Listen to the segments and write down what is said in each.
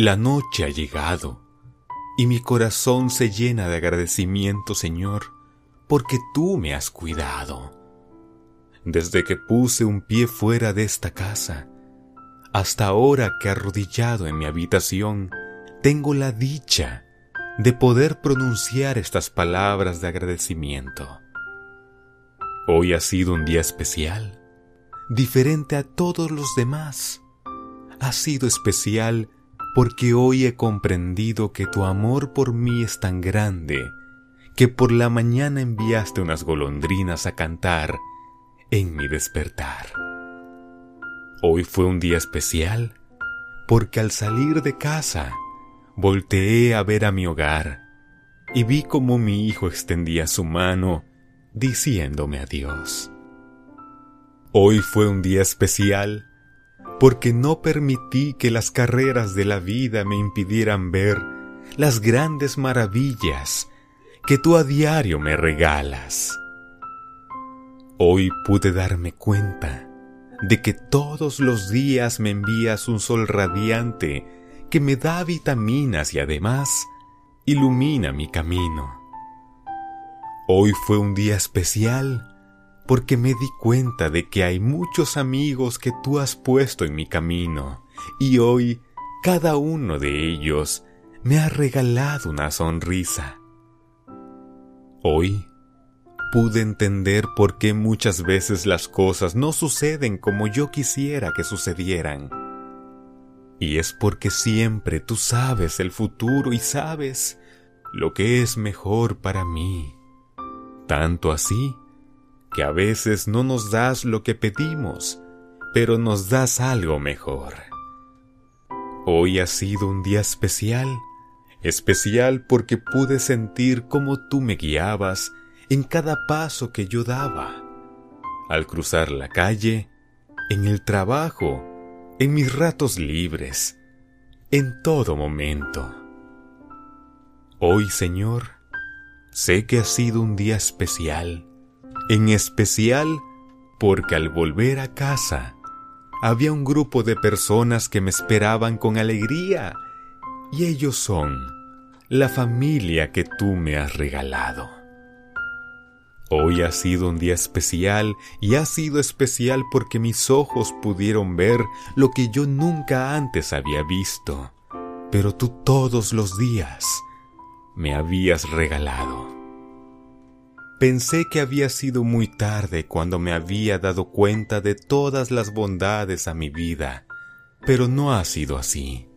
La noche ha llegado y mi corazón se llena de agradecimiento, Señor, porque tú me has cuidado. Desde que puse un pie fuera de esta casa, hasta ahora que arrodillado en mi habitación, tengo la dicha de poder pronunciar estas palabras de agradecimiento. Hoy ha sido un día especial, diferente a todos los demás. Ha sido especial porque hoy he comprendido que tu amor por mí es tan grande que por la mañana enviaste unas golondrinas a cantar en mi despertar. Hoy fue un día especial porque al salir de casa volteé a ver a mi hogar y vi cómo mi hijo extendía su mano diciéndome adiós. Hoy fue un día especial porque no permití que las carreras de la vida me impidieran ver las grandes maravillas que tú a diario me regalas. Hoy pude darme cuenta de que todos los días me envías un sol radiante que me da vitaminas y además ilumina mi camino. Hoy fue un día especial porque me di cuenta de que hay muchos amigos que tú has puesto en mi camino y hoy cada uno de ellos me ha regalado una sonrisa. Hoy pude entender por qué muchas veces las cosas no suceden como yo quisiera que sucedieran. Y es porque siempre tú sabes el futuro y sabes lo que es mejor para mí. Tanto así que a veces no nos das lo que pedimos, pero nos das algo mejor. Hoy ha sido un día especial, especial porque pude sentir cómo tú me guiabas en cada paso que yo daba. Al cruzar la calle, en el trabajo, en mis ratos libres, en todo momento. Hoy, Señor, sé que ha sido un día especial, en especial porque al volver a casa había un grupo de personas que me esperaban con alegría y ellos son la familia que tú me has regalado. Hoy ha sido un día especial y ha sido especial porque mis ojos pudieron ver lo que yo nunca antes había visto, pero tú todos los días me habías regalado. Pensé que había sido muy tarde cuando me había dado cuenta de todas las bondades a mi vida, pero no ha sido así.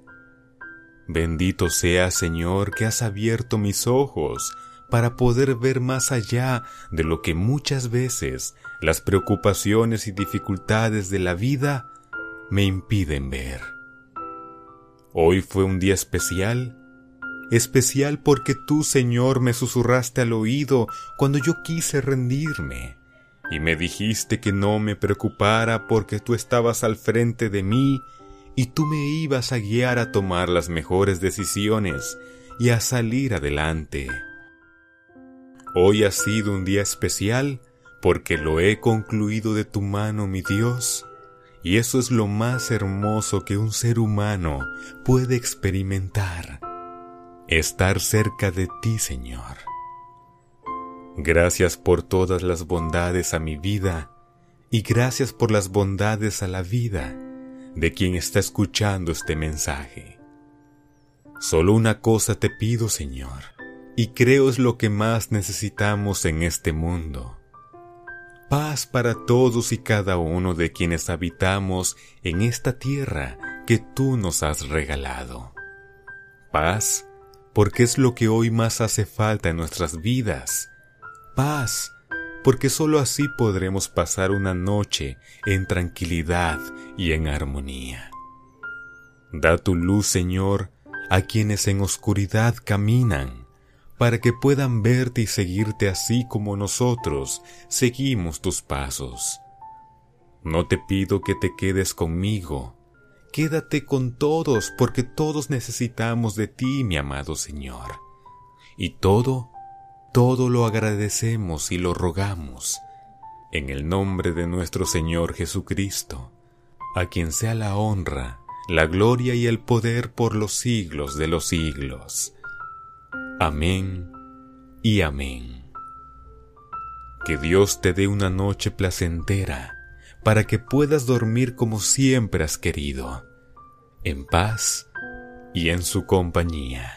Bendito sea, Señor, que has abierto mis ojos para poder ver más allá de lo que muchas veces las preocupaciones y dificultades de la vida me impiden ver. Hoy fue un día especial especial porque tú, Señor, me susurraste al oído cuando yo quise rendirme, y me dijiste que no me preocupara porque tú estabas al frente de mí y tú me ibas a guiar a tomar las mejores decisiones y a salir adelante. Hoy ha sido un día especial porque lo he concluido de tu mano, mi Dios, y eso es lo más hermoso que un ser humano puede experimentar estar cerca de ti, Señor. Gracias por todas las bondades a mi vida y gracias por las bondades a la vida de quien está escuchando este mensaje. Solo una cosa te pido, Señor, y creo es lo que más necesitamos en este mundo. Paz para todos y cada uno de quienes habitamos en esta tierra que tú nos has regalado. Paz porque es lo que hoy más hace falta en nuestras vidas. Paz, porque sólo así podremos pasar una noche en tranquilidad y en armonía. Da tu luz, Señor, a quienes en oscuridad caminan, para que puedan verte y seguirte así como nosotros seguimos tus pasos. No te pido que te quedes conmigo, Quédate con todos, porque todos necesitamos de ti, mi amado Señor. Y todo, todo lo agradecemos y lo rogamos, en el nombre de nuestro Señor Jesucristo, a quien sea la honra, la gloria y el poder por los siglos de los siglos. Amén y amén. Que Dios te dé una noche placentera para que puedas dormir como siempre has querido, en paz y en su compañía.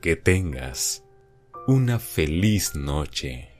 Que tengas una feliz noche.